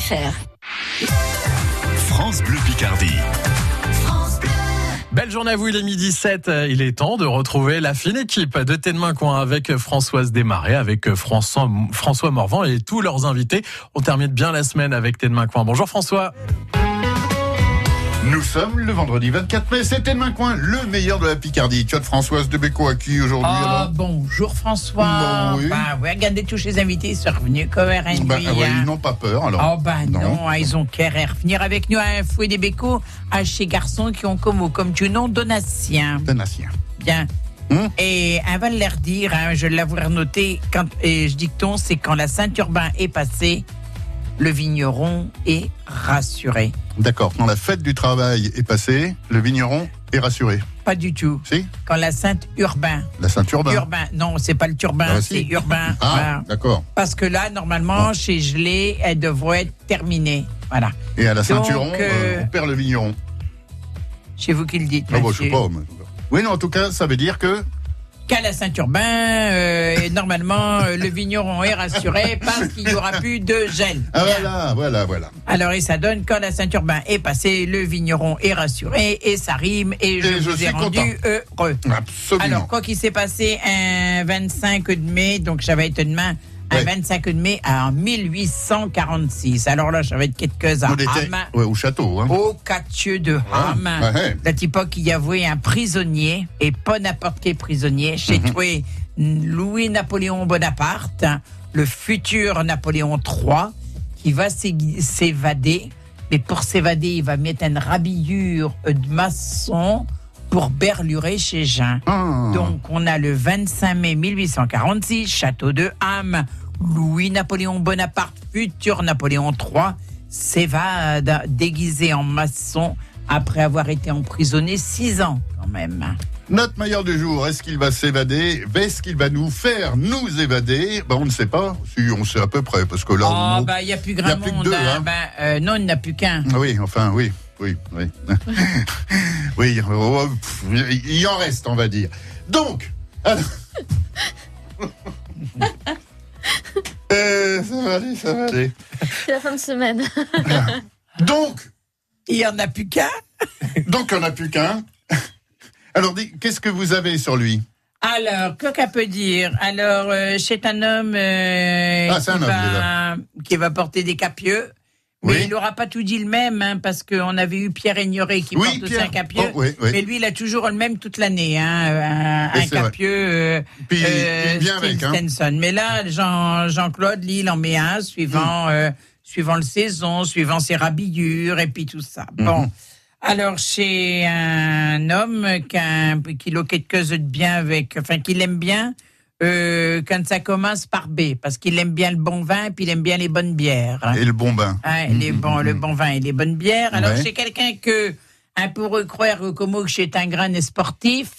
FranceBleu.fr. France Bleu Picardie. Belle journée à vous, il est midi 7. Il est temps de retrouver la fine équipe de Tête Coin avec Françoise Desmarais, avec François, François Morvan et tous leurs invités. On termine bien la semaine avec Tête Coin. Bonjour François. Nous sommes le vendredi 24 mai, c'était le coin, le meilleur de la Picardie. Tu as de Françoise Debéco à qui aujourd'hui Ah, bonjour François. Bon, oui. Bah, regardez tous les invités sont revenus comme RNB. Bah, ouais, hein. Ils n'ont pas peur alors. Oh bah non, hein, ils ont qu'à revenir avec nous à un fouet des bécots à chez garçons qui ont comme, comme tu nom Donatien. Donatien. Bien. Hum. Et un va leur dire, hein, je l'avouerai noté, quand, et je dicton, c'est quand la Saint-Urbain est passée, le vigneron est rassuré. D'accord, quand la fête du travail est passée, le vigneron est rassuré. Pas du tout. Si Quand la Saint-Urbain, La ceinture bain. urbain, non, c'est pas le turbin, Ah, c'est si. urbain. Ah, d'accord. Parce que là, normalement, Bon. chez Gelé, elle devrait être terminée. Voilà. Et à la Donc, ceinturon, euh, euh, on perd le vigneron. C'est vous qui le dites. Ah bah, je sais pas. mais- Oui, non, en tout cas, ça veut dire que. Qu'à la Saint-Urbain, euh, et normalement, euh, le vigneron est rassuré parce qu'il n'y aura plus de gel. Ah voilà, voilà, voilà. Alors, et ça donne quand la Saint-Urbain est passée, le vigneron est rassuré et ça rime et je Et je vous ai suis rendu content. heureux. Absolument. Alors, quoi qu'il s'est passé un 25 de mai, donc ça va être demain, un Ouais. 25 de mai en 1846. Alors là, ça va être quelque chose à Ham. ouais, au château. Hein. au Cathieu de Ham. Ah, ouais. Cette époque, il y avait un prisonnier, et pas n'importe quel prisonnier, chez Mhm. Louis-Napoléon Bonaparte, le futur Napoléon III, qui va s'é- s'évader. Mais pour s'évader, il va mettre une rabillure de maçon pour berlurer chez Jean. Ah. Donc, on a le 25 mai 1846, château de Ham. Louis-Napoléon Bonaparte, futur Napoléon III, s'évade déguisé en maçon après avoir été emprisonné six ans quand même. Notre meilleur du jour, est-ce qu'il va s'évader? Est-ce qu'il va nous faire nous évader? Ben, On ne sait pas. Si, on sait à peu près, parce que là, Oh, on- bah, il n'y a plus y a grand plus que deux, hein. hein. Ben, euh, non, il n'y en a plus qu'un. Ah Oui, enfin, oui, oui, oui. oui, oh, pff, il en reste, on va dire. Donc, alors... Euh, ça va aller, ça va aller. C'est la fin de semaine. Donc, Il n'y en a plus qu'un. donc, on n'a plus qu'un. Alors, qu'est-ce que vous avez sur lui? Alors, que qu'elle peut dire? Alors, euh, c'est un homme, euh, Ah, c'est qui, un homme, va, qui va porter des capieux. Mais Oui. il n'aura pas tout dit le même, hein, parce qu'on avait eu Pierre Ignoré qui Oui, porte Pierre. un capieux. Oh, oui, oui. Mais lui, il a toujours le même toute l'année, hein, un, un capieux. euh, Puis, euh, Steve avec, hein. Mais là, Jean, Jean-Claude, lui, il en met un, suivant, Mm. euh, suivant le saison, suivant ses rabillures, et puis tout ça. Mm-hmm. Bon. Alors, chez un homme qui, a qui chose de bien avec, enfin, qu'il aime bien, euh, quand ça commence par B, parce qu'il aime bien le bon vin, puis il aime bien les bonnes bières. Et le bon bain Ouais, les bons, le bon vin et les bonnes bières. Alors, Ouais. c'est quelqu'un que, un pour croire comme que c'est un grand sportif,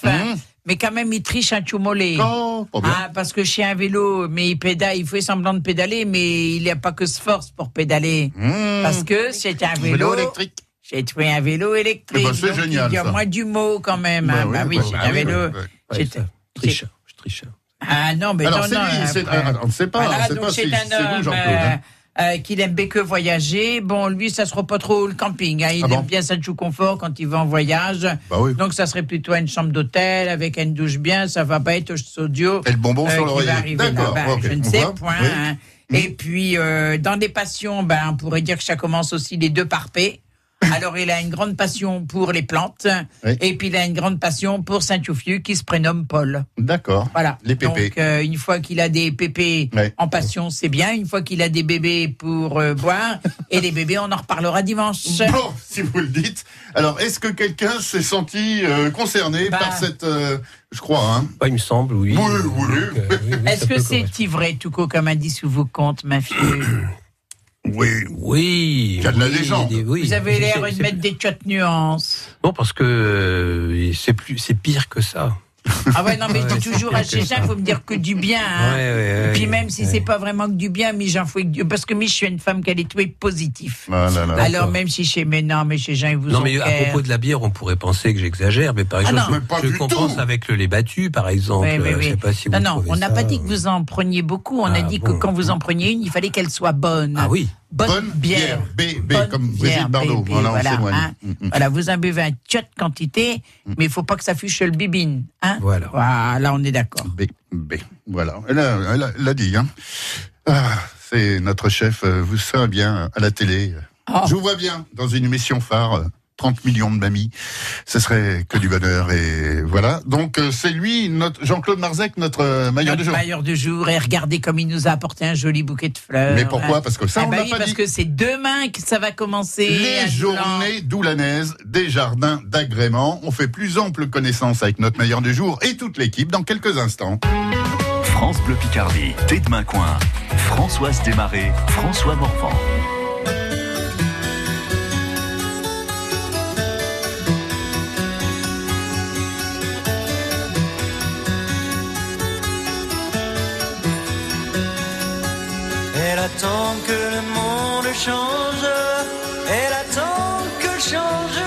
mais quand même, il triche un chumolé. Oh. Ah, parce que chez un vélo, mais il pédale, il fait semblant de pédaler, mais il n'y a pas que ce force pour pédaler. Mmh. Parce que c'est un Vélo vélo. électrique. J'ai trouvé un vélo électrique. Eh ben, c'est donc génial, Il y a ça. moins du mot quand même. Bah hein. oui, Bah oui, bah c'est un vélo. oui, oui. c'est- ça, triche, je triche. Ah non, mais Alors, non, lui, ah, on ne sait pas, Voilà, on sait donc pas c'est si un homme euh, hein. euh, qu'il aime bien que voyager. Bon, lui, ça sera pas trop le camping. hein. Il Ah aime bon bien ça de confort quand il va en voyage. Bah oui. Donc, ça serait plutôt une chambre d'hôtel avec une douche bien. Ça va pas être audio. Et le bonbon sur qui l'oreiller. D'accord, là-bas. ok, Je ne sais point. Oui. hein. Et puis, euh, dans des passions, ben, on pourrait dire que ça commence aussi les deux par P. Alors, il a une grande passion pour les plantes. Oui. Et puis, il a une grande passion pour Saint-Youffieu qui se prénomme Paul. D'accord. Voilà. Les pépés. Donc, euh, une fois qu'il a des pépés Ouais. en passion, c'est bien. Une fois qu'il a des bébés pour euh, boire, et les bébés, on en reparlera dimanche. Bon, si vous le dites. Alors, est-ce que quelqu'un s'est senti euh, concerné Bah. par cette... euh, je crois, hein Bah, il me semble, oui. Oui, oui. Euh, oui, oui, Est-ce que c'est correspondre. vrai, tout co comme indice ou vous compte, ma fille Oui. Oui. Il y a de la oui, légende. des- oui. Vous avez l'air de mettre des tchottes nuances. Non, parce que euh, c'est plus, c'est pire que ça. Ah ouais, non, mais je dis toujours à Jean, il faut me dire que du bien. hein. Ouais, ouais, ouais, Puis ouais. même si c'est pas vraiment que du bien, mais j'en fous que du... Parce que moi, je suis une femme qui a des trucs positifs. Ah là là. Alors même si chez... Mais non, mais chez Jean, ils vous Non, ont mais à propos de la bière, on pourrait penser que j'exagère, mais par Ah exemple, je- Mais je compense tout. avec le lait battu, par exemple. Oui, oui, oui. Je sais pas si vous Non, non, on n'a pas dit que euh, vous en preniez beaucoup. On a Ah, dit que quand vous en preniez une, il fallait qu'elle soit bonne. Ah oui. Bonne, bière. B, B, Bonne comme bière, Brigitte Bardot. B, B, Voilà, hein. Mm, mm. Voilà, vous en buvez un de quantité, mais il faut pas que ça fuche le bibine. Hein Voilà. Voilà, on est d'accord. B, B. Voilà. Elle a, elle a- elle a dit, hein. Ah, c'est notre chef, euh, vous savez bien, à la télé. Oh. Je vous vois bien dans une émission phare. Euh, 30 millions de mamies, ce serait que du bonheur et voilà. Donc euh, c'est lui, notre Jean-Claude Marzec, notre euh, maillot de Notre jour. maillot du jour, et regardez comme il nous a apporté un joli bouquet de fleurs. Mais pourquoi? Parce que ça, Ah on bah oui, pas parce dit. que c'est demain que ça va commencer. Les journées doulanaises des jardins d'agrément. On fait plus ample connaissance avec notre meilleur du jour et toute l'équipe dans quelques instants. France Bleu Picardie, Thé de Coin. Françoise Desmarais, François Morvan. Elle attend que le monde change, elle attend que changent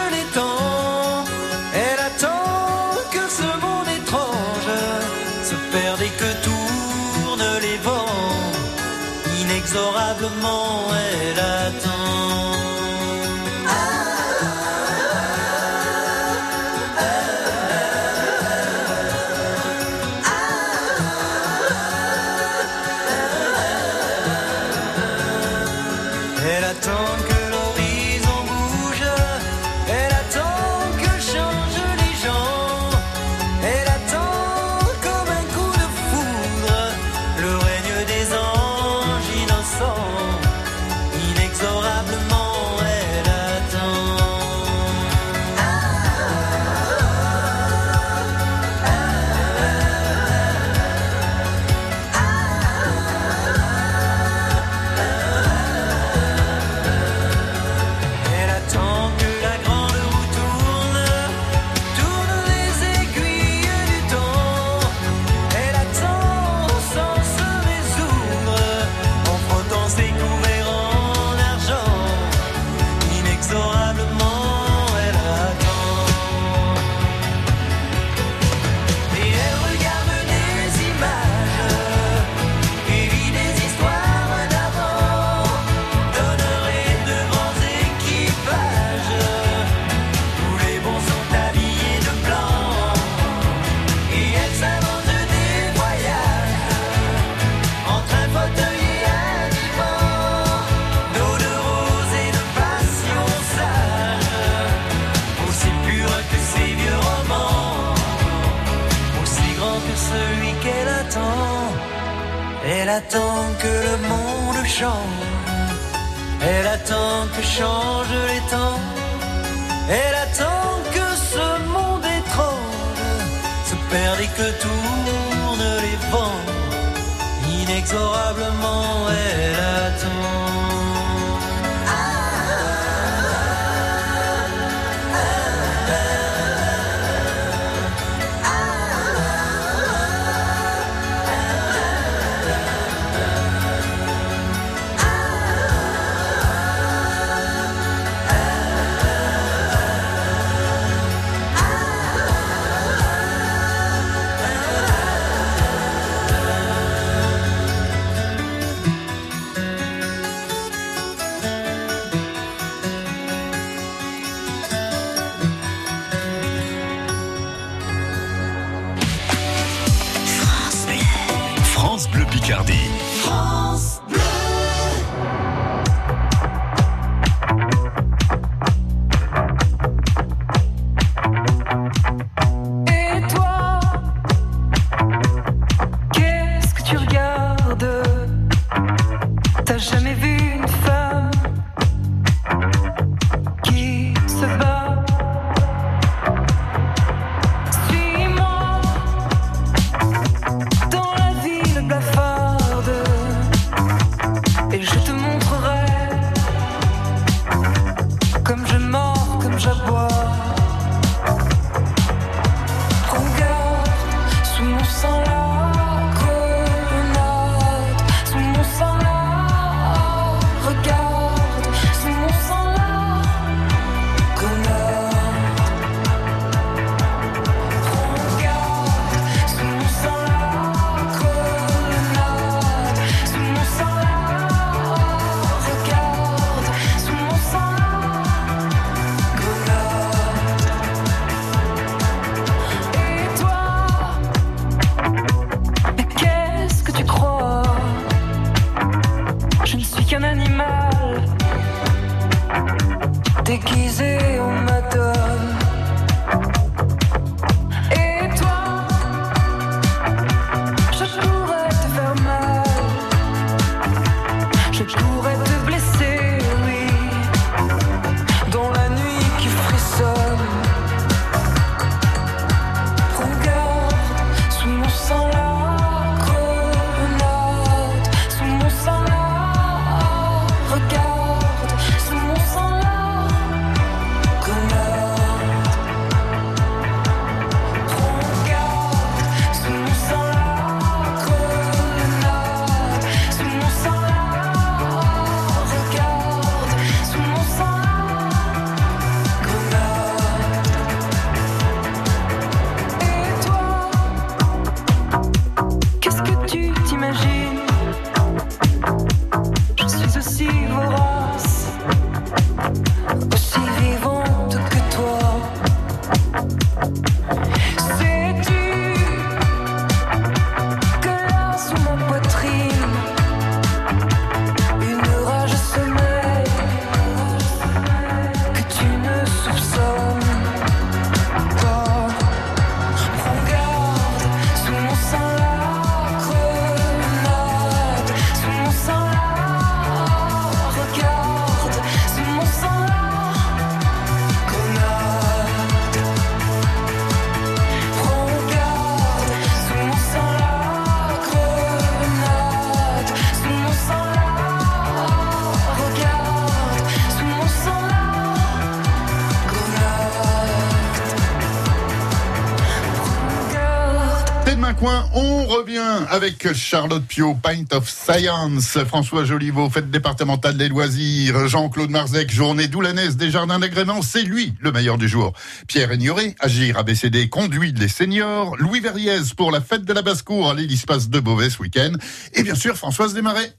avec Charlotte Pio, Pint of Science, François Joliveau, fête départementale des loisirs, Jean-Claude Marzec, journée doulanaise des jardins d'agrément, c'est lui le meilleur du jour. Pierre Ignoré, Agir ABCD, conduit les seniors, Louis Verriez pour la fête de la basse-cour à l'Hélice-Passe de Beauvais ce week-end, et bien sûr Françoise Desmarais.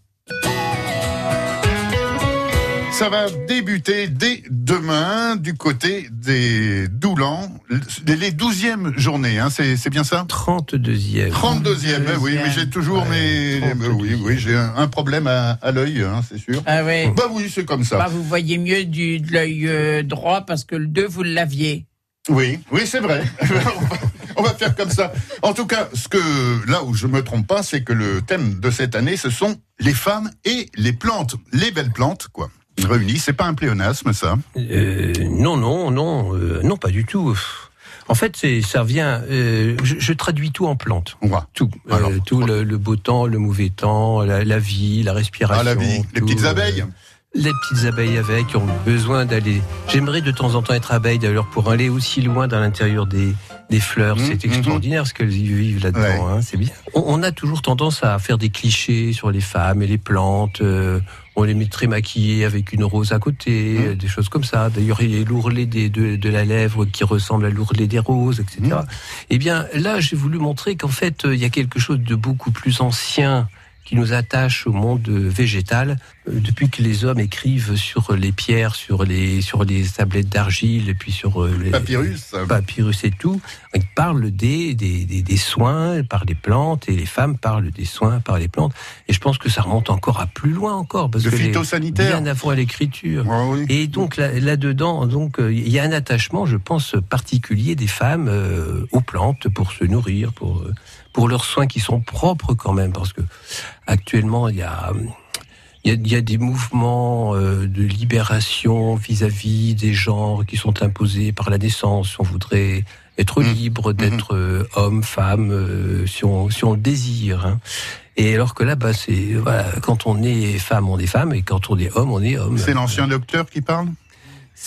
Ça va débuter dès demain du côté des Doulans, les 12e journées, hein, c'est c'est bien ça 32e. 32e, eh oui, mais j'ai toujours Ouais, mes. 32e. Oui, oui, j'ai un, un problème à, à l'œil, hein, c'est sûr. Ah ouais. Bah oui, c'est comme ça. Bah, vous voyez mieux du, de l'œil euh, droit parce que le 2, vous l'aviez. Oui, oui, c'est vrai. on, va, on va faire comme ça. En tout cas, ce que là où je me trompe pas, c'est que le thème de cette année, ce sont les femmes et les plantes, les belles plantes, quoi. Réunies, c'est pas un pléonasme, ça. Euh, non, non, non, euh, non, pas du tout. En fait, ça vient. euh, je, je traduis tout en plantes. On va. Tout, Euh, Alors, tout le, le beau temps, le mauvais temps, la, la vie, la respiration. Ah, la vie, les petites euh, abeilles. les petites abeilles avec qui ont besoin d'aller. J'aimerais de temps en temps être abeille d'ailleurs pour aller aussi loin dans l'intérieur des, des fleurs. Mhm, c'est extraordinaire ce qu'elles y vivent là-dedans. Ouais. hein, c'est bien. On, on a toujours tendance à faire des clichés sur les femmes et les plantes. euh, on les mettrait maquillées avec une rose à côté, euh, des choses comme ça. D'ailleurs, il y a l'ourlet de, de la lèvre qui ressemble à l'ourlet des roses, etc. Mhm. Eh bien, là, j'ai voulu montrer qu'en fait, euh, il y a quelque chose de beaucoup plus ancien qui nous attache au monde végétal euh, depuis que les hommes écrivent sur les pierres, sur les sur les tablettes d'argile et puis sur euh, les Papyrus. papyrus et tout, ils parlent des, des, des, des soins par les plantes et les femmes parlent des soins par les plantes. Et je pense que ça remonte encore à plus loin encore parce De que les- phytosanitaire. bien avant l'écriture. Ah oui. Et donc là- là-dedans, donc euh, il y a un attachement, je pense, particulier des femmes euh, aux plantes pour se nourrir, pour euh, pour leurs soins qui sont propres quand même, parce que actuellement il y a il y y a des mouvements euh, de libération vis-à-vis des genres qui sont imposés par la naissance. On voudrait être Mhm. libre d'être euh, homme, femme, euh, si on si on le désire. hein. Et alors que là, bah, c'est voilà, quand on est femme, on est femme, et quand on est homme, on est homme. C'est l'ancien docteur qui parle?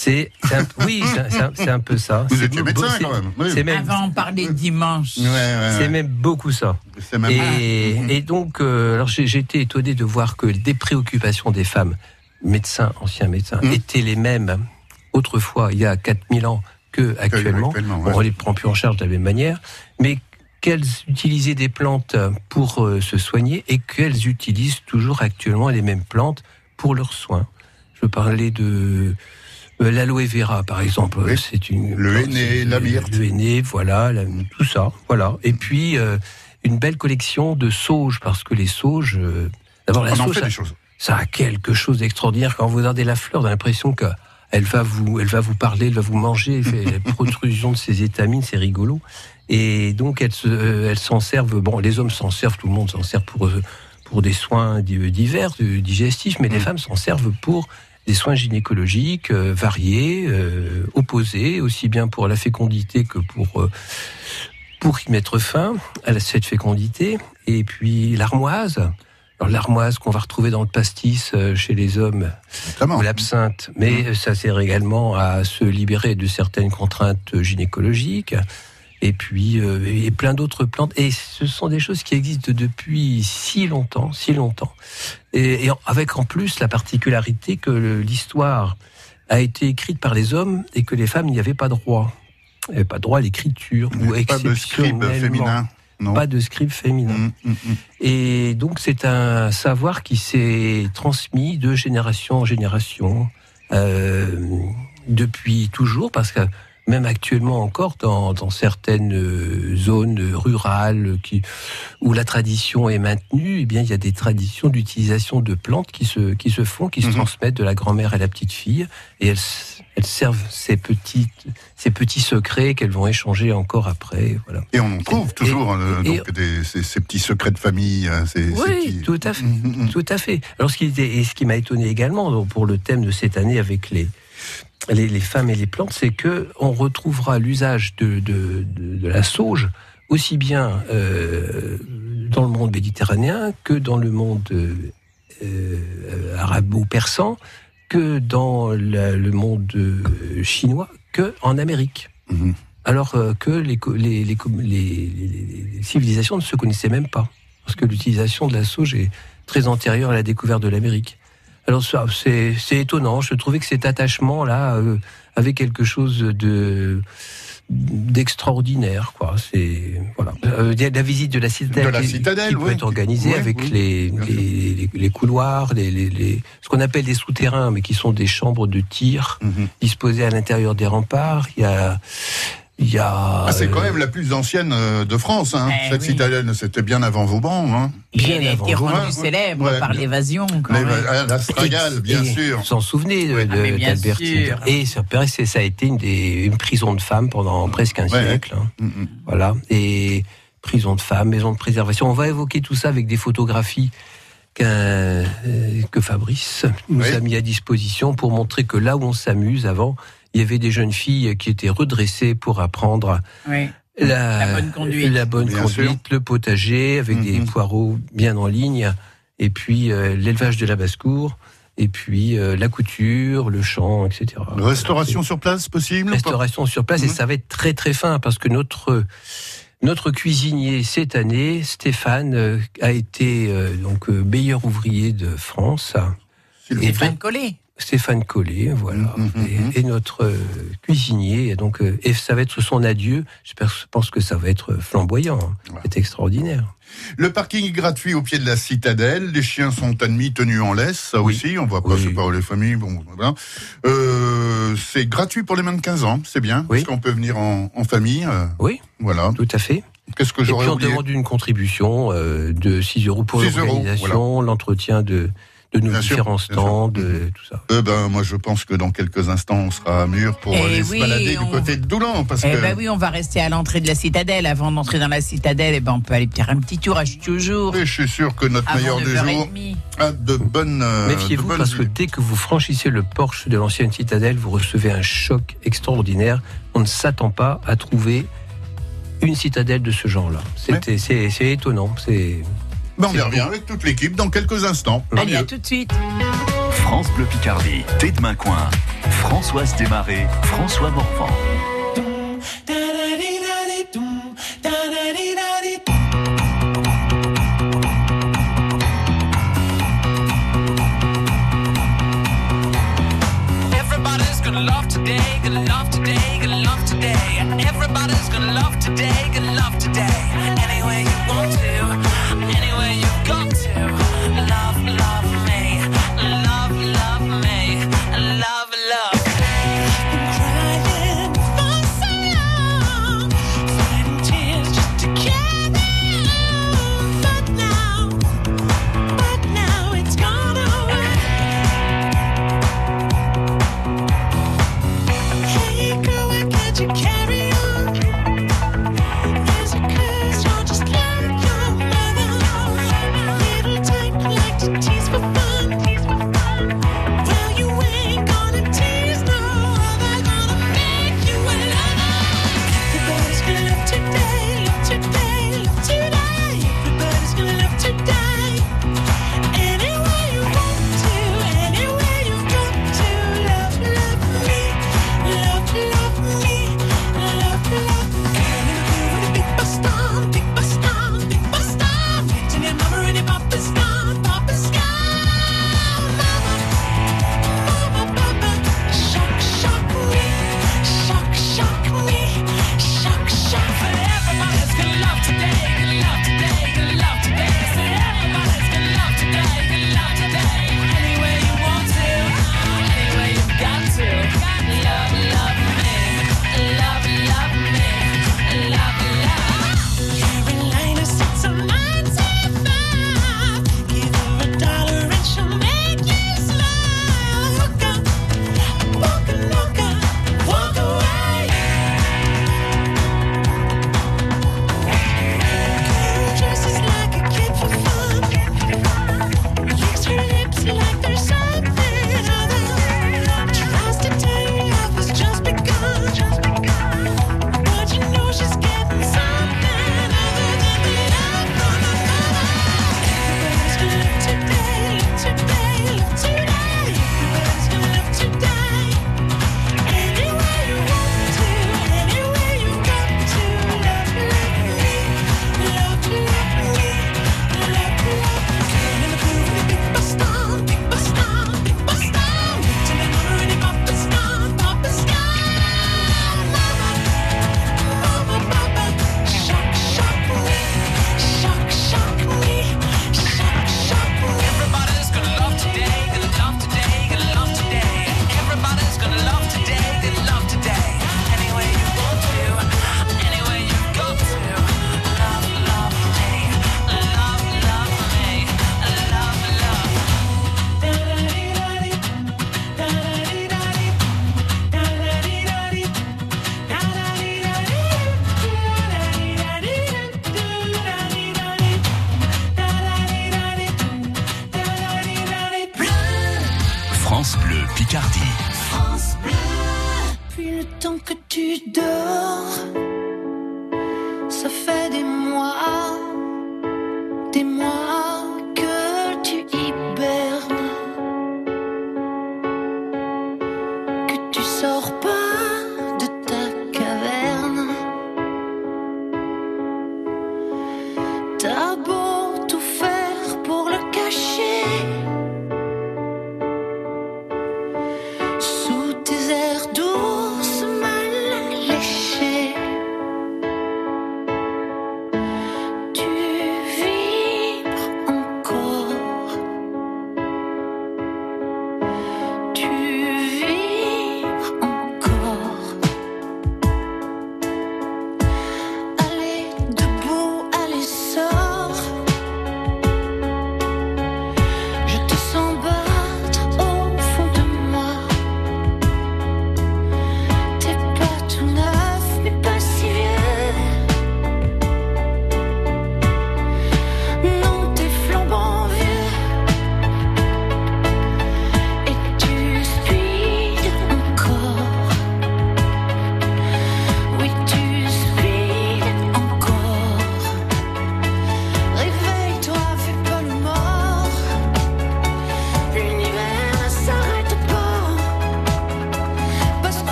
C'est, un- oui, c'est un- c'est peu ça. Vous étiez médecin c'est- quand même. Oui. C'est même, Avant, on parlait dimanche. Ouais, ouais, c'est même beaucoup ça. C'est même. Et, Mhm. et donc, euh, alors j'ai été étonné de voir que des préoccupations des femmes, médecins, anciens médecins, Mhm. étaient les mêmes autrefois, il y a 4000 ans, que actuellement. actuellement, ouais. On ne les prend plus en charge de la même manière, mais qu'elles utilisaient des plantes pour euh, se soigner et qu'elles utilisent toujours actuellement les mêmes plantes pour leurs soins. Je parlais de l'aloe vera, par exemple. Oui. C'est une Le henné, la myrte. Le henné, voilà, la- tout ça, voilà. Et puis euh, une belle collection de sauges, parce que les sauges, euh, d'abord la On en sauge, fait ça, des choses. ça a quelque chose d'extraordinaire. Quand vous regardez la fleur, on a l'impression que elle va vous, elle va vous parler, elle va vous manger, elle fait la protrusion de ses étamines, c'est rigolo. Et donc elles, euh, elles s'en servent. Bon, les hommes s'en servent, tout le monde s'en sert pour euh, pour des soins di- divers, euh, digestifs, mais les Mm. femmes s'en servent pour des soins gynécologiques euh, variés, euh, opposés, aussi bien pour la fécondité que pour euh, pour y mettre fin à cette fécondité. Et puis l'armoise. Alors l'armoise qu'on va retrouver dans le pastis chez les hommes ou l'absinthe, mais euh, ça sert également à se libérer de certaines contraintes gynécologiques. Et puis, euh, et plein d'autres plantes. Et ce sont des choses qui existent depuis si longtemps, si longtemps. Et, et avec en plus la particularité que l'histoire a été écrite par les hommes et que les femmes n'y avaient pas droit. Elles n'avaient pas droit à l'écriture ou Pas de scribe féminin. Non. Pas de scribe féminin. Mm, mm, mm. Et donc c'est un savoir qui s'est transmis de génération en génération euh, depuis toujours, parce que même actuellement encore dans, dans certaines euh, zones rurales qui, où la tradition est maintenue, eh bien il y a des traditions d'utilisation de plantes qui se, qui se font, qui se Mhm. transmettent de la grand-mère à la petite fille, et elles, elles servent ces petites, ces petits secrets qu'elles vont échanger encore après. Voilà. Et on en trouve toujours euh, et- donc, des, ces, ces petits secrets de famille. ces Oui, petits- tout à fait. Mm, mm. Tout à fait. Alors, ce qui, était- et ce qui m'a étonné également pour le thème de cette année avec les, les, les femmes et les plantes, c'est que on retrouvera l'usage de, de, de, de la sauge aussi bien euh, dans le monde méditerranéen que dans le monde euh, euh, arabo-persan, que dans la- le monde chinois, que en Amérique. Alors que les civilisations ne se connaissaient même pas. Parce que l'utilisation de la sauge est très antérieure à la découverte de l'Amérique. Alors ça, c'est c'est étonnant. Je trouvais que cet attachement-là euh, avait quelque chose de d'extraordinaire quoi c'est voilà Euh, la visite de la citadelle, De la qui- citadelle, qui peut oui. être organisée Oui, avec oui, les, les, les, les couloirs les, les, les- ce qu'on appelle des souterrains mais qui sont des chambres de tir Mhm. disposées à l'intérieur des remparts il y a il y a Ah, c'est quand euh, même la plus ancienne euh, de France, hein. Eh cette oui. citadelle. C'était bien avant Vauban. Hein. Bien elle a avant. été rendue Ouais, célèbre ouais, par l'évasion. la Stragale, bien et sûr. Vous s'en souvenez de, Ah, d'Albertine. Et ça, ça a été une, des, une prison de femmes pendant presque un Ouais. siècle. hein. Mm, mm. Voilà. Et prison de femmes, maison de préservation. On va évoquer tout ça avec des photographies euh, que Fabrice nous Oui. a mis à disposition pour montrer que là où on s'amuse avant, il y avait des jeunes filles qui étaient redressées pour apprendre Oui. la, La bonne conduite. la bonne Bien conduite, sûr. le potager avec des Mhm. poireaux bien en ligne, et puis euh, l'élevage de la basse-cour, et puis euh, la couture, le chant, etc. Restauration sur place possible Restauration sur place, et Mhm. ça va être très très fin parce que notre notre cuisinier cette année, Stéphane, euh, a été euh, donc euh, meilleur ouvrier de France. Stéphane Collet. Stéphane Collet, voilà, mhm. et, et notre euh, cuisinier. Et donc, euh, et ça va être son adieu. Je pense que ça va être flamboyant. hein. C'est extraordinaire. Le parking est gratuit au pied de la citadelle. Les chiens sont admis tenus en laisse, ça Oui. aussi. On voit pas, Oui. pas les familles. Bon, voilà. Euh, c'est gratuit pour les moins de 15 ans, c'est bien. Oui. Parce qu'on peut venir en, en famille. euh, Oui, voilà. tout à fait. Qu'est-ce que Et j'aurais puis on demande une contribution euh, de 6 euros pour 6 euros, l'organisation, l'entretien de, de nos Bien sûr, différents sûr. stands, de tout ça. Euh, ben, moi, je pense que dans quelques instants, on sera à mur pour Eh aller se oui, balader on- du côté de Doulan. Parce Eh que ben oui, on va rester à l'entrée de la citadelle. Avant d'entrer dans la citadelle, eh ben on peut aller faire un petit tour à toujours. Et je suis sûr que notre meilleur du jour 9h30. a de bonnes. euh, Méfiez-vous bonnes parce que dès que vous franchissez le porche de l'ancienne citadelle, vous recevez un choc extraordinaire. On ne s'attend pas à trouver une citadelle de ce genre-là. C'était- C'est c'est étonnant. C'est Ben, on y revient avec toute l'équipe dans quelques instants. Allez, à tout de suite. France Bleu Picardie, Thé de Coin. Françoise Desmarais, François Morvan. Everybody's gonna love today, gonna love today, gonna love today. Everybody's gonna love today, gonna love today. Any way you want to,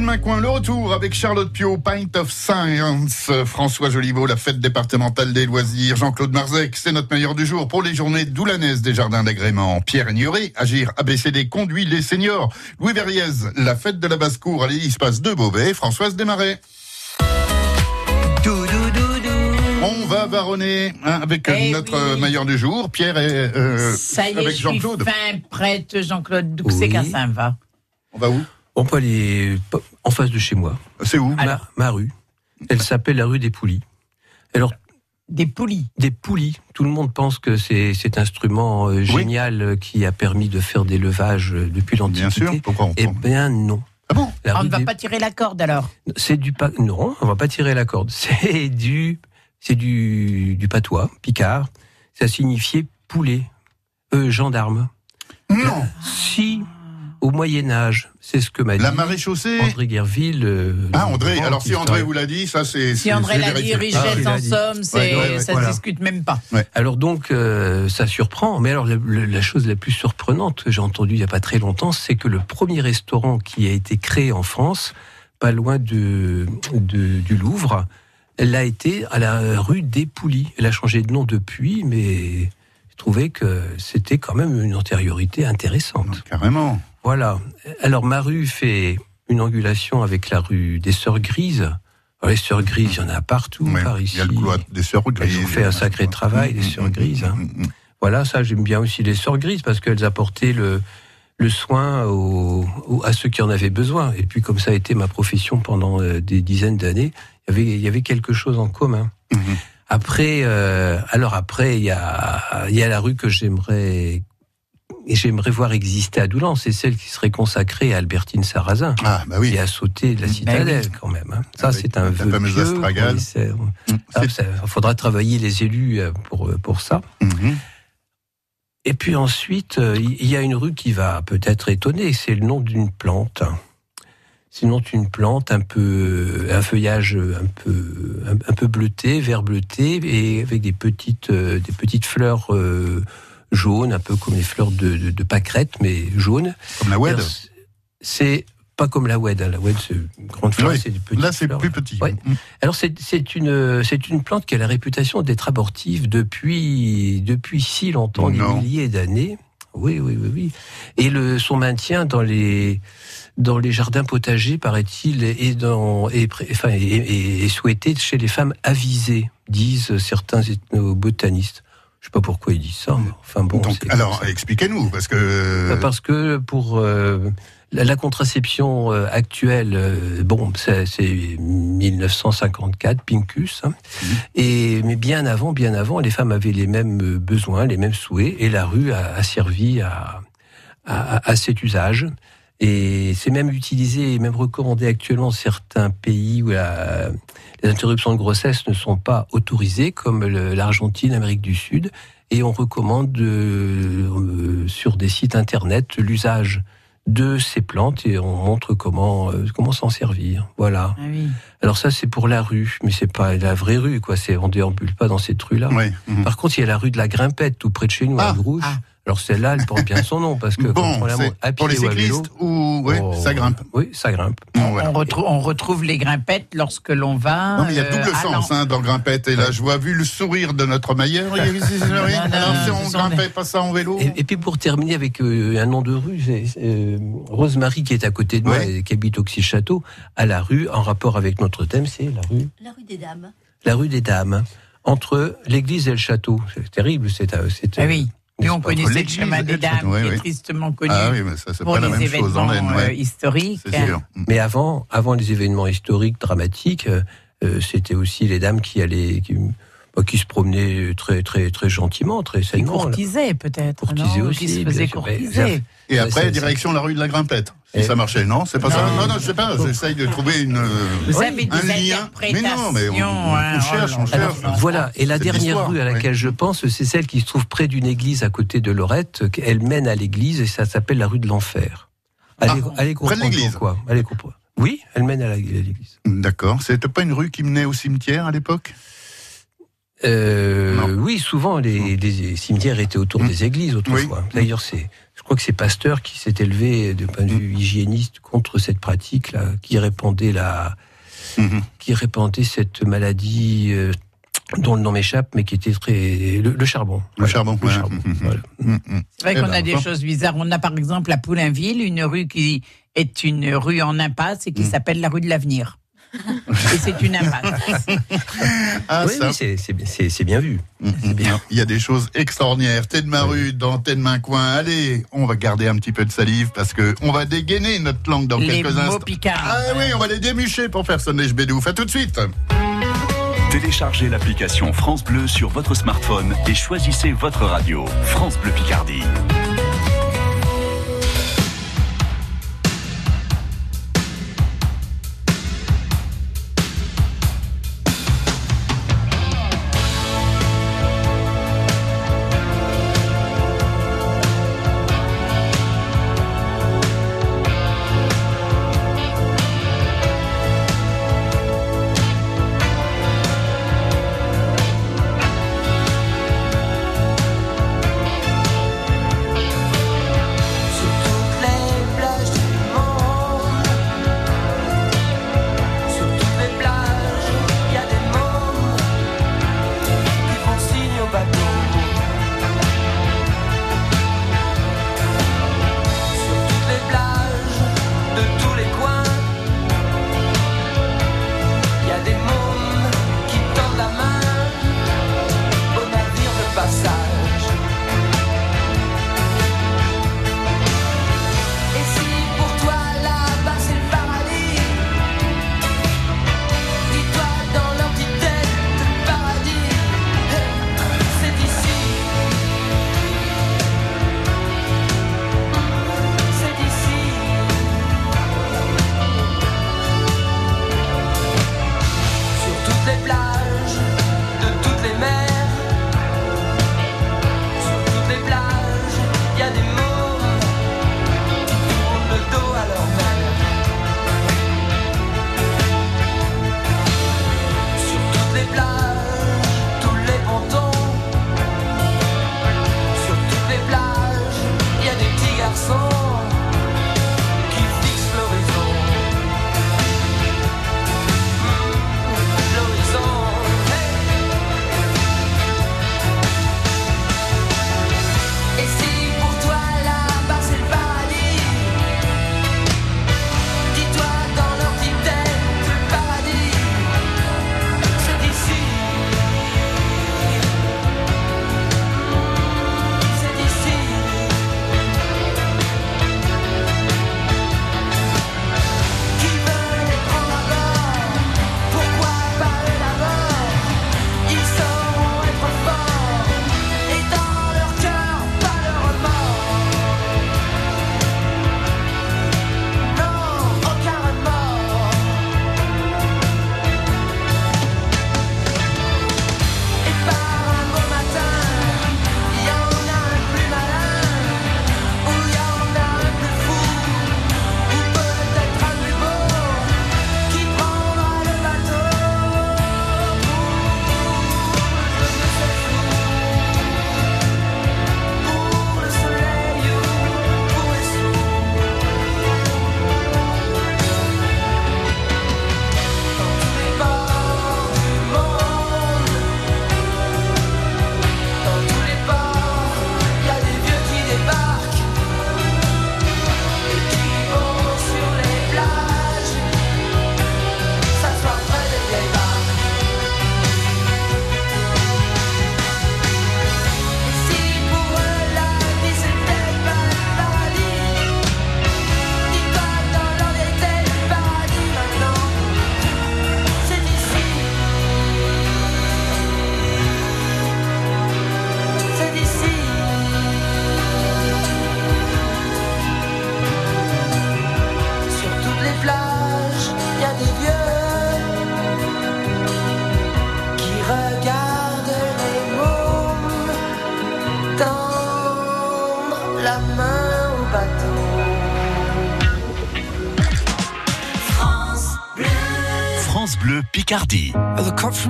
Thé de main coin, le retour avec Charlotte Pio, Pint of Science, François Joliveau, la fête départementale des loisirs, Jean-Claude Marzec, c'est notre meilleur du jour pour les journées d'Oulanès des jardins d'agrément, Pierre Ignoré, Agir ABCD conduit les seniors, Louis Verriez, la fête de la basse-cour, se passe de Beauvais, Françoise Desmarais. On va baronner hein, avec Eh notre oui. meilleur du jour, Pierre et euh, Ça y est, avec je suis Jean-Claude. fin prête, Jean-Claude. D'où c'est Oui. qu'à ça va On va où? On peut aller en face de chez moi, C'est où? Ma, ma rue. Elle s'appelle la rue des Poulies. Alors, Des poulies? des poulies, tout le monde pense que c'est cet instrument euh, génial euh, qui a permis de faire des levages euh, depuis Bien l'Antiquité. sûr, pourquoi on Eh bien non. Ah bon? La On rue ne va des- pas tirer la corde alors. C'est du pa... non, on va pas tirer la corde. C'est du c'est du du patois picard. Ça signifiait poulet, euh, gendarme. Non Si au Moyen Âge, c'est ce que m'a dit La marée chaussée André Guerville. euh, Ah André, grand alors si André vous l'a dit, ça c'est... Si André l'a dit, vérifié. Ah, en somme, c'est, Ouais, ouais, ouais, ça voilà. se discute même pas. Alors donc, euh, ça surprend. Mais alors, la chose la plus surprenante que j'ai entendue il n'y a pas très longtemps, c'est que le premier restaurant qui a été créé en France, pas loin de, de- du Louvre, elle a été à la rue des Poulies. Elle a changé de nom depuis, mais je trouvais que c'était quand même une antériorité intéressante. Carrément. Voilà. Alors ma rue fait une angulation avec la rue des Sœurs Grises. Alors, les Sœurs Grises, il y en a partout Ouais, par Il ici. y a le couloir des sœurs Elles grises. ont fait un sacré travail, les Sœurs Grises. hein. Mm, mm, mm. Voilà, ça j'aime bien aussi les Sœurs Grises parce qu'elles apportaient le, le soin à ceux qui en avaient besoin. Et puis comme ça a été ma profession pendant euh, des dizaines d'années, il y avait, il y avait quelque chose en commun. Après, euh, alors après, il y a, il y a la rue que j'aimerais et j'aimerais voir exister à Doulan, c'est celle qui serait consacrée à Albertine Sarrazin, Ah, bah oui. qui a sauté de la citadelle quand même. hein. Ça, Ah oui, c'est un la vœu fameuse pieux. astragale. Oui, c'est- Mm, ah, ça- Il faudra travailler les élus euh, pour, pour ça. Mhm. Et puis ensuite, euh, il y a une rue qui va peut-être étonner, c'est le nom d'une plante. C'est le nom d'une plante un peu, un feuillage un peu, un, un peu bleuté, vert bleuté, et avec des petites, euh, des petites fleurs euh, jaunes, un peu comme les fleurs de, de, de pâquerette, mais jaunes. Comme la. Alors, C'est pas comme la WED, hein. la WED c'est une grande fleur, Oui. c'est petites Là, c'est plus petit. Ouais. Mm. Alors c'est une une plante qui a la réputation d'être abortive depuis depuis si longtemps, Non. des milliers d'années. Oui oui oui oui. Et le son maintien dans les dans les jardins potagers paraît-il est dans enfin, est, est- est souhaité chez les femmes avisées, disent certains ethnobotanistes. Je sais pas pourquoi ils disent ça, mais enfin bon. Donc, alors, expliquez-nous, parce que. bah, Parce que pour euh, la, la contraception euh, actuelle, euh, bon, c'est c'est 1954, Pincus, hein. et mais bien avant, bien avant, les femmes avaient les mêmes euh, besoins, les mêmes souhaits, et la rue a, a servi à, à, à cet usage. Et c'est même utilisé et même recommandé actuellement dans certains pays où la- les interruptions de grossesse ne sont pas autorisées, comme l'Argentine, l'Amérique du Sud. Et on recommande euh, euh, sur des sites internet l'usage de ces plantes et on montre comment euh, comment s'en servir. Voilà. Ah oui. Alors ça c'est pour la rue, mais c'est pas la vraie rue quoi. C'est on déambule pas dans cette rue là. Oui. mhm. Par contre, il y a la rue de la Grimpette, tout près de chez nous, Ah, à Grouche. ah. Alors celle-là, elle porte bien son nom parce que quand on Bon, la monte à pour pied les ou à vélo, cyclistes ou. Oui, oh, ça grimpe. Oui, ça grimpe. Bon, voilà. On, retrouve, on retrouve les grimpettes lorsque l'on va. Non, mais il y a euh, double à sens hein, dans Grimpette. Et là, je vois, vu le sourire de notre non, alors si on grimpait pas ça en vélo. Et, et puis pour terminer avec euh, un nom de rue, c'est, euh, Rosemary qui est à côté de moi, Ouais. et qui habite au Château, à la rue, en rapport avec notre thème, c'est la rue, La rue des Dames. la rue des Dames, entre l'église et le château. C'est terrible, c'est, euh, c'est Ah oui. Nous, on connaissait le chemin des dames, oui, qui est oui. tristement connu Ah oui, mais ça, pour pas la les même chose en événements euh, historiques. C'est sûr. Mais avant, avant les événements historiques dramatiques, euh, euh, c'était aussi les dames qui allaient, qui, bah, qui se promenaient très, très, très gentiment, très Qui sainement. courtisaient peut-être, Courtisaient aussi, Qui se faisaient. Mais courtiser. Et après, direction la rue de la Grimpette. Si Et- ça marchait, non C'est pas ça Non. Non, non, je sais pas. J'essaye de trouver une. euh, Vous avez des un lien. Mais non, mais on- on hein, cherche, oh on là cherche. là. Voilà, et la dernière rue à oui. laquelle je pense, c'est celle qui se trouve près d'une église à côté de Lorette. Elle mène à l'église et ça s'appelle la rue de l'enfer. Allez, Ah, allez près de comprendre l'église. pourquoi. Allez comprendre. Oui, elle mène à l'église. D'accord. C'était pas une rue qui menait au cimetière à l'époque Euh, Non. oui, souvent les, les cimetières étaient autour Mm. des églises autrefois. Oui. D'ailleurs, c'est, crois que c'est Pasteur qui s'est élevé de point de vue hygiéniste contre cette pratique-là, qui répandait la, Mhm. qui répandait cette maladie euh, dont le nom m'échappe, mais qui était très le, le charbon. Le charbon, Le ouais. charbon. Mhm. voilà. Mm, mm. C'est vrai Eh qu'on ben, a des bon. choses bizarres. On a par exemple à Poulainville une rue qui est une rue en impasse et qui Mm. s'appelle la rue de l'avenir. Et c'est une impasse. Ah, oui, ça. oui, c'est, bien vu. Il y a des choses extraordinaires. Tête de ma rue, dans Tête de main coin. Allez, on va garder un petit peu de salive parce que on va dégainer notre langue dans Les quelques mots instants. picards. Ah oui, on va les démucher pour faire sonner je bédouf. À tout de suite. Téléchargez l'application France Bleu sur votre smartphone et choisissez votre radio. France Bleu Picardie.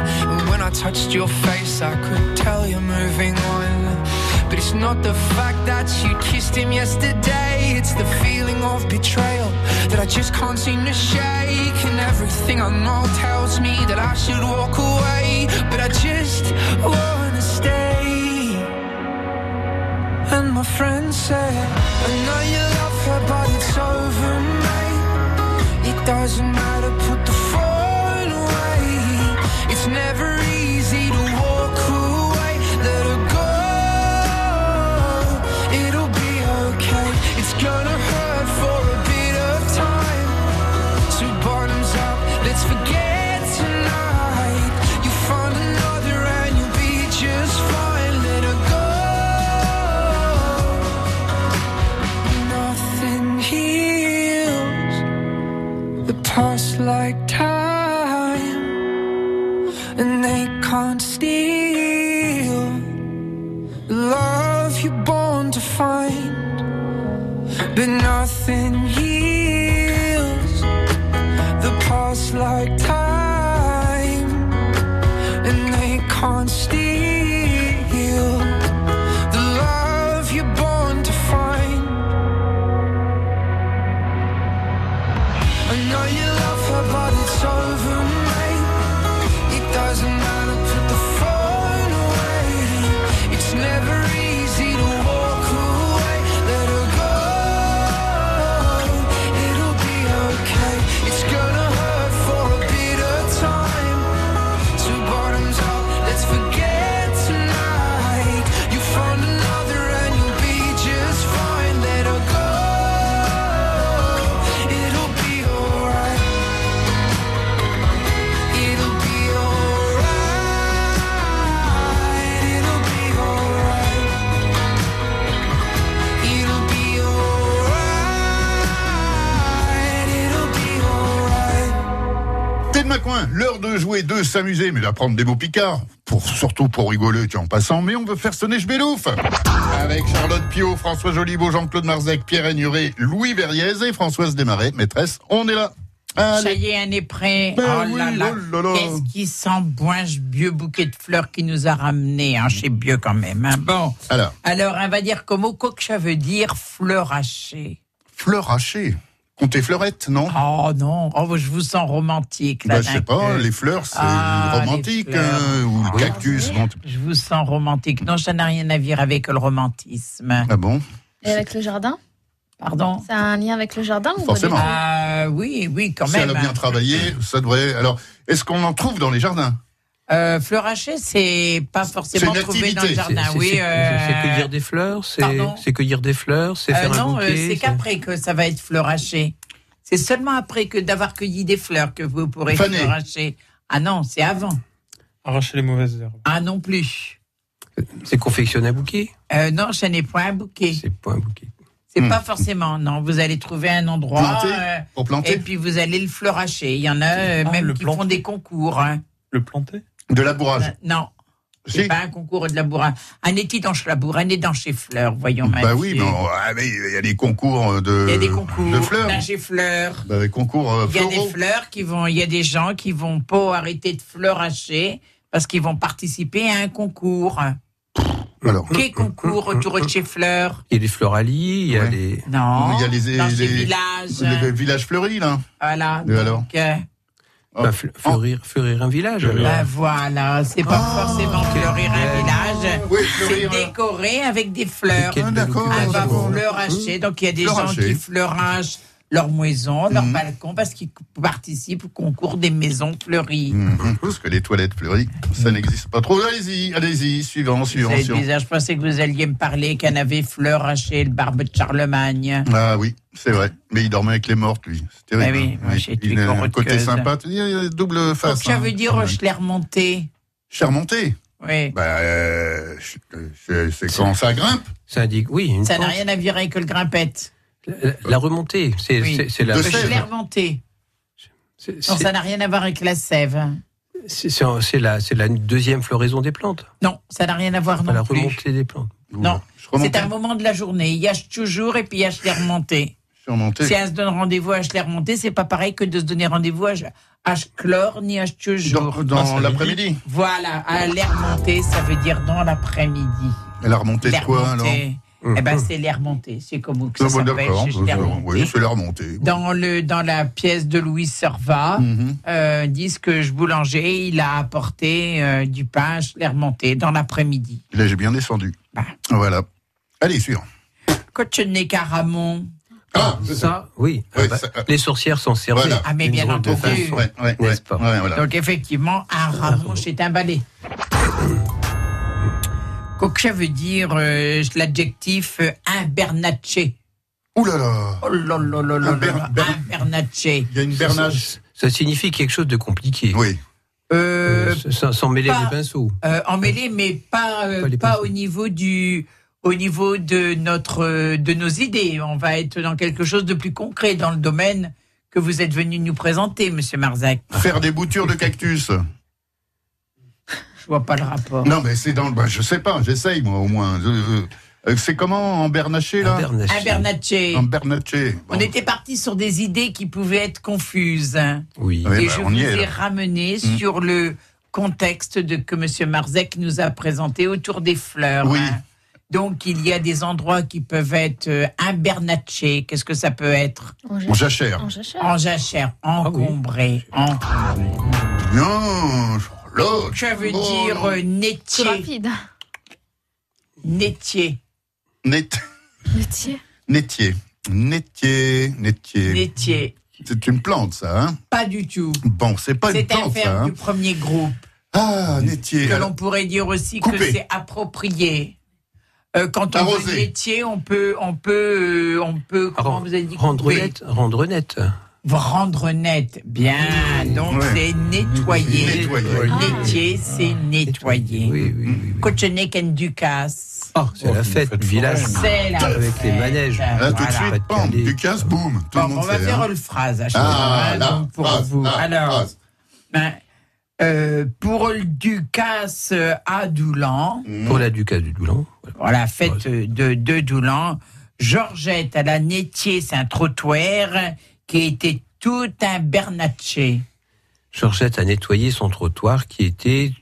And when I touched your face, I could tell you're moving on. But it's not the fact that you kissed him yesterday, it's the feeling of betrayal that I just can't seem to shake. And everything I know tells me that I should walk away, but I just wanna stay. And my friend said, I know you love her, but it's over, mate. It doesn't matter, put the. It's never easy s'amuser, mais d'apprendre des mots picards. Pour, surtout pour rigoler, tu en passant, mais on veut faire sonner Schbelouf. Avec Charlotte Pio, François Joliveau, Jean-Claude Marzec, Pierre Aignuré, Louis Verriez et Françoise Desmarais, maîtresse. On est là. Ça Allez. y est, un est prêt. Ben oh oui, là là. oh là. Qu'est-ce qui sent bon ce vieux bouquet de fleurs qui nous a ramené hein, chez Bieux quand même. hein. Bon. Alors, Alors, on va dire que mot que ça veut dire fleur hachée. Comptez fleurette, non? Oh non, oh, je vous sens romantique. Là, bah, Je sais pas, les fleurs, c'est Ah, romantique, fleurs. hein, ou le Ah, cactus. bon, t- Je vous sens romantique. Non, ça n'a rien à voir avec le romantisme. Ah bon? Et avec le jardin? Pardon? Ça a un lien avec le jardin Forcément. Ah oui, oui, quand Si même. elle a bien travaillé, ça devrait. Alors, est-ce qu'on en trouve dans les jardins? Euh, fleur hachée, c'est pas forcément trouvé dans le jardin. C'est- oui, c'est- euh, cueillir des fleurs, c'est cueillir des fleurs, c'est euh, faire un non, euh, bouquet. c'est qu'après que ça va être fleur hachée. C'est seulement après que d'avoir cueilli des fleurs que vous pourrez Faner. fleur hacher. Ah non, c'est avant. Arracher les mauvaises herbes. Ah non plus. C'est confectionner un bouquet? Euh, non, ce n'est point un bouquet. C'est pas un bouquet. C'est Hmm. pas forcément. Non, vous allez trouver un endroit. Planter euh, Pour planter et puis vous allez le fleur hacher. Il y en a Ah, même qui font des concours. hein. Le planter? De labourage. Euh, Non, c'est Si pas un concours de labourage. Un étidanche labour, un étanche fleurs, voyons Bah oui, ah, mais il y a des concours de, Il y a des concours de fleurs. d'âge fleurs. Bah, des concours euh, Il y a des fleurs qui vont, il y a des gens qui vont pas arrêter de fleurs hacher parce qu'ils vont participer à un concours. Alors, Quel concours autour de chez Fleurs Il y a des floraliers, il y a Ouais. des. Non. il y a les, dans les- villages. les villages fleuris, là. Voilà. Et donc, euh, Bah, fle- fleurir, fleurir un village. alors. Ben voilà, c'est pas Ah, forcément fleurir un village, Oui, c'est euh, décorer avec des fleurs. Ah. Elle va occupation. fleuracher, donc il y a des gens qui fleurachent leur maison, leur Mhm. balcon, parce qu'ils participent au concours des maisons fleuries. Mhm, Parce que les toilettes fleuries, ça n'existe pas trop. Allez-y, allez-y, suivant, suivant, C'est bizarre, je pensais que vous alliez me parler qu'elle avait fleuraché le barbe de Charlemagne. Ah oui, c'est vrai. Mais il dormait avec les mortes, lui. C'est terrible. Ah oui, hein. il a un corotteuse. côté sympa. Il y a une double face. Donc ça hein, veut dire quand même. je l'ai remonté. Charmonté. Oui. Bah, euh, c'est quand ça grimpe. Ça indique, oui, Ça n'a rien à virer que le grimpette. La, la remontée, c'est Oui. la. De Je sève. l'ai remonté. c'est- Non, ça n'a rien à voir avec la sève. C'est la, la deuxième floraison des plantes. Non, ça n'a rien à voir non la plus. remontée des plantes. Non, c'est un moment de la journée. Il y a toujours et puis il y a je l'ai remonté. Je suis remonté. Si elle se donne rendez-vous à je l'ai remonté, c'est pas pareil que de se donner rendez-vous à H chlore ni H Dans, toujours. dans Ah, l'après-midi. Voilà, à l'air monté, ça veut dire dans l'après-midi. Elle a remonté de quoi alors? Eh ben c'est l'air monté, c'est comme vous que Ah, ça bon, s'appelle, remonté. Oui, c'est la remontée. Dans, le, dans la pièce de Louis Servat, Mhm. euh, disent que je boulanger, il a apporté euh, du pain, je l'ai remonté dans l'après-midi. Là, j'ai bien descendu. Bah. Voilà. Allez, suivant. Cochonnet Caramon. Ah, c'est ça. Ça, oui. Ouais, Ah bah, ça- les sorcières s'en servaient. Voilà. Ah, mais Une bien entendu. Ouais, ouais, N'est-ce ouais. pas Ouais, voilà. Donc effectivement, un ramon, c'est un balai. Coquet veut dire euh, l'adjectif euh, un bernacché. Ouh là là. Oh là là là là là, bernacché. Il y a une bernache. Ça, ça signifie quelque chose de compliqué. Oui. Euh, Euh, sans, sans mêler pas- les pinceaux. euh, emmêlé, mais pas, euh, Pas au niveau du au niveau de notre de nos idées. On va être dans quelque chose de plus concret dans le domaine que vous êtes venu nous présenter, Monsieur Marzac. Faire des boutures de cactus. Je vois pas le rapport. Non, mais c'est dans le. Bah, je sais pas, j'essaye, moi, au moins. Euh, c'est comment en bernaché, là Un bernache. Un bernacché. En bernaché. On était parti sur des idées qui pouvaient être confuses. Oui. Oui, et bah, je on vous y est, ai ramené Mm. sur le contexte de, que M. Marzek nous a présenté autour des fleurs. Oui. hein. Donc, il y a des endroits qui peuvent être euh, un bernacché. Qu'est-ce que ça peut être En jachère. En jachère. En jachère, Ah encombré. encombré. Non. Ça veut dire euh, C'est nétier. rapide. Nétier. Net- Métier. Nétier. Nétier. Nétier. Nétier. C'est une plante, ça, hein? Pas du tout. Bon, c'est pas une C'est un plante, ça, verbe hein? du premier groupe. Ah, Nétier. que l'on pourrait dire aussi Coupé. que c'est approprié. Euh, quand on Arrosé. veut métier, on peut, on peut, euh, on peut. Comment vous avez dit Rendre couper net. Rendre net. Rendre net. Bien. Donc Ouais. c'est nettoyer. Nettoyer. Métier, c'est nettoyer. Oui, oui, oui. Cochenek and Ducasse. Ah, c'est la fête du village. C'est la Avec les manèges. Là, tout de suite, Pas de bam, caler. du casse, boum. Tout Bon, le monde on va faire hein. une phrase à chaque Ah, fois, là, donc pour phrase, vous. là, Alors, ben, euh, pour le Ducasse à Doulan, Pour la ducasse du Doulan. Voilà. Voilà, fête de, de Doulan. Georgette à la Nétier, c'est un trottoir qui était tout un bernacché. Georgette a nettoyé son trottoir qui était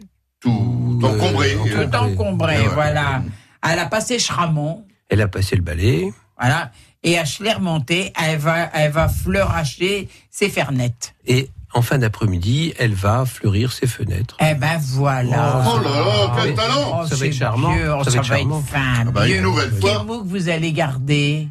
Tout euh, encombré. encombré. Tout encombré, Ouais. voilà. Elle a passé Chramont, Elle a passé le balai. voilà. Et à Schlermonté, elle va, elle va fleuracher ses fernettes. Et en fin d'après-midi, elle va fleurir ses fenêtres. Eh ben voilà. Oh là là, quel talent Oh, Ça va être c'est charmant, vieux, oh, ça va être charmant. être fin, Ah bah. Une nouvelle Quel fois. mot que vous allez garder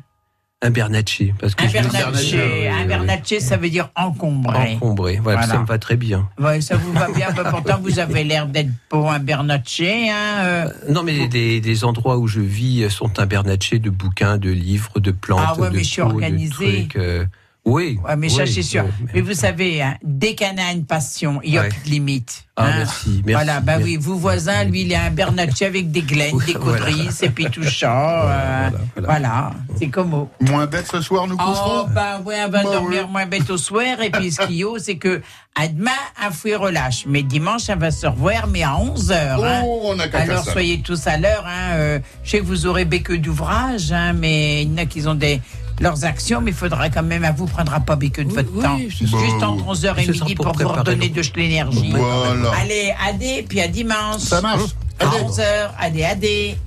Un bernacché. Parce que oui, bernacché, ça veut dire encombré. Encombré. Voilà, Voilà. ça me va très bien. Ça vous va bien, bah, pourtant vous avez l'air d'être pour un bernacché. Hein, euh. Non, mais les, les endroits où je vis sont un bernacché de bouquins, de livres, de plantes. Ah ouais, de mais je suis organisée. trucs, euh, Oui. Ouais, mais ça, oui, c'est sûr. oui, Mais vous savez, hein, dès qu'on a une passion, il n'y a Ouais. plus de limite. Ah, hein. merci, merci. Voilà, bah merci. oui, vous voisin, lui, il a un bernacché avec des glaines, des voilà. caudrices et puis tout ça. euh, voilà, voilà. voilà, c'est comme au. Moins bête ce soir, nous Oh, bah ouais, on va Bah dormir moins bête au soir. Et puis, ce qu'il y a, c'est que, à demain, un fouet relâche. Mais dimanche, on va se revoir, mais à 11 heures. hein. Oh, on a Alors, ça. soyez tous à l'heure. Hein. euh, je sais que vous aurez béque d'ouvrage, hein, mais il y en a qui ont des, leurs actions, mais il faudra quand même, à vous, prendra pas béque de Oui, votre oui, temps. Juste entre 11h et midi pour pour vous redonner de l'énergie. Voilà. Allez, adé, puis à dimanche. Ça marche. À Allez. 11h, adé, adé.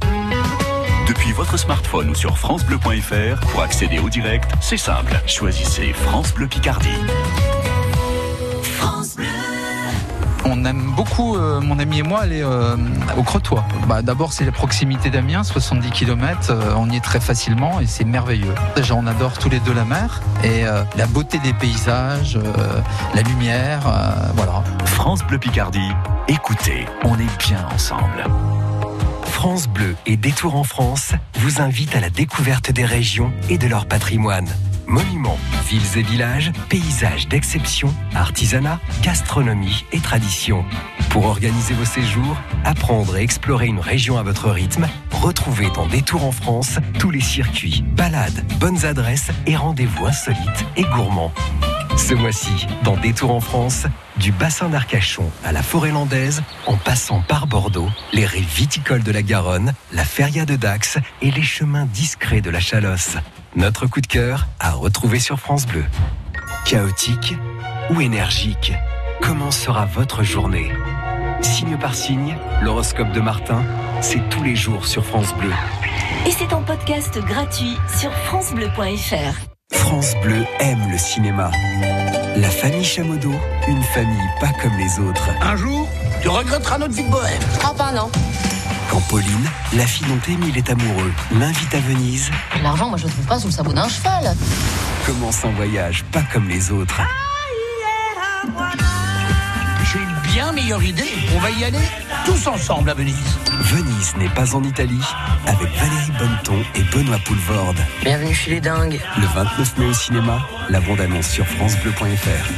Depuis votre smartphone ou sur FranceBleu.fr, pour accéder au direct, c'est simple. Choisissez France Bleu Picardie. On aime beaucoup, euh, mon ami et moi, aller euh, au Crotoy. Bah, D'abord, c'est la proximité d'Amiens, 70 km. on y est très facilement et c'est merveilleux. Déjà, on adore tous les deux la mer et euh, la beauté des paysages, euh, la lumière, euh, voilà. France Bleu Picardie, écoutez, on est bien ensemble. France Bleu et Détour en France vous invitent à la découverte des régions et de leur patrimoine. Monuments, villes et villages, paysages d'exception, artisanat, gastronomie et tradition. Pour organiser vos séjours, apprendre et explorer une région à votre rythme, retrouvez dans Détour en France tous les circuits, balades, bonnes adresses et rendez-vous insolites et gourmands. Ce mois-ci, dans Détour en France, du bassin d'Arcachon à la forêt landaise, en passant par Bordeaux, les rives viticoles de la Garonne, la feria de Dax et les chemins discrets de la Chalosse. Notre coup de cœur à retrouver sur France Bleu. Chaotique ou énergique Comment sera votre journée? Signe par signe, l'horoscope de Martin, c'est tous les jours sur France Bleu. Et c'est en podcast gratuit sur FranceBleu.fr. France Bleu aime le cinéma. La famille Chamodo, une famille pas comme les autres. Un jour, tu regretteras notre vie de bohème. Ah ben non. Quand Pauline, la fille dont Émile est amoureux, l'invite à Venise, L'argent, moi je le trouve pas sous le sabot d'un cheval. commence un voyage pas comme les autres. J'ai une bien meilleure idée. On va y aller tous ensemble à Venise. Venise n'est pas en Italie, avec Valérie Bonneton et Benoît Poulvorde. Bienvenue chez les dingues. Le 29 mai au cinéma, la bande-annonce sur francebleu.fr.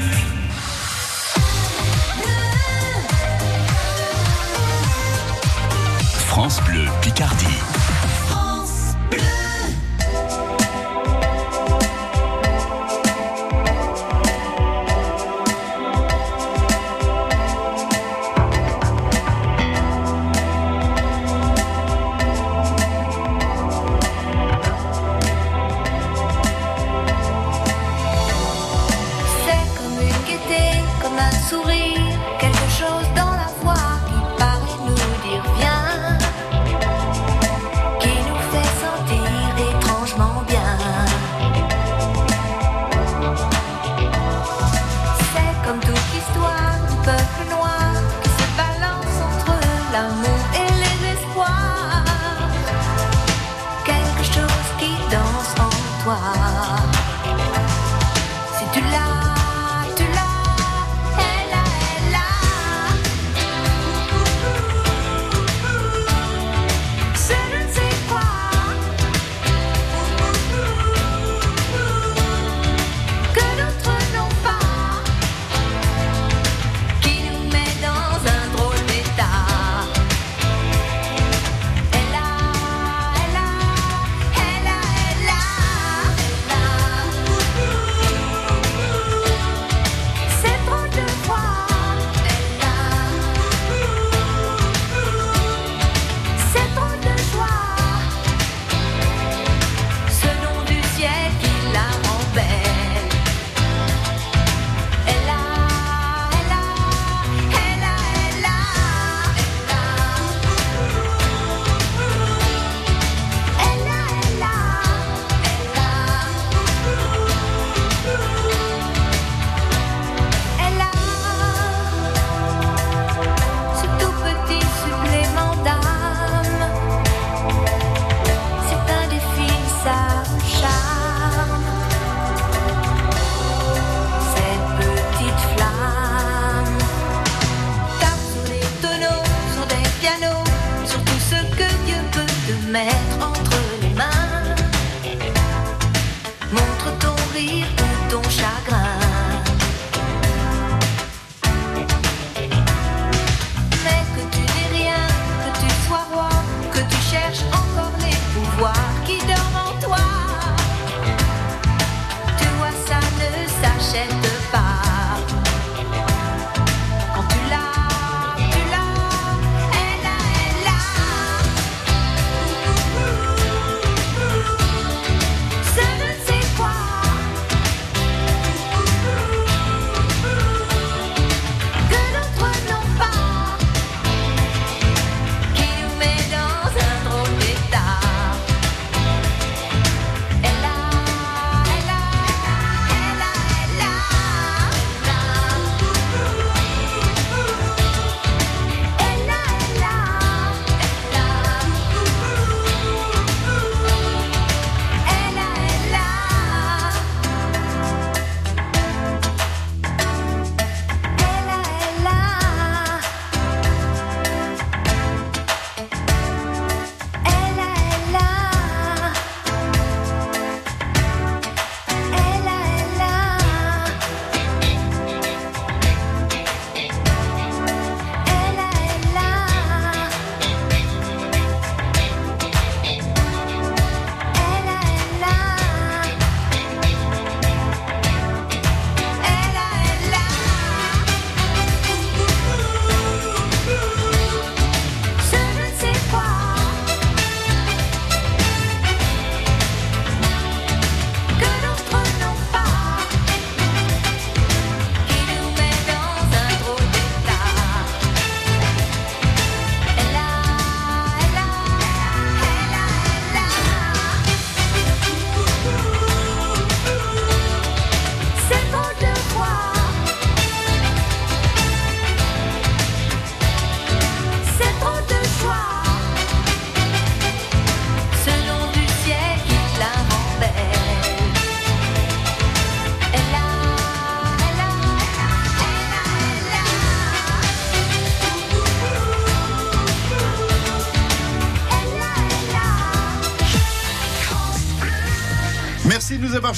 France Bleu Picardie.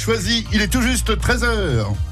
Choisis. Il est tout juste 13h.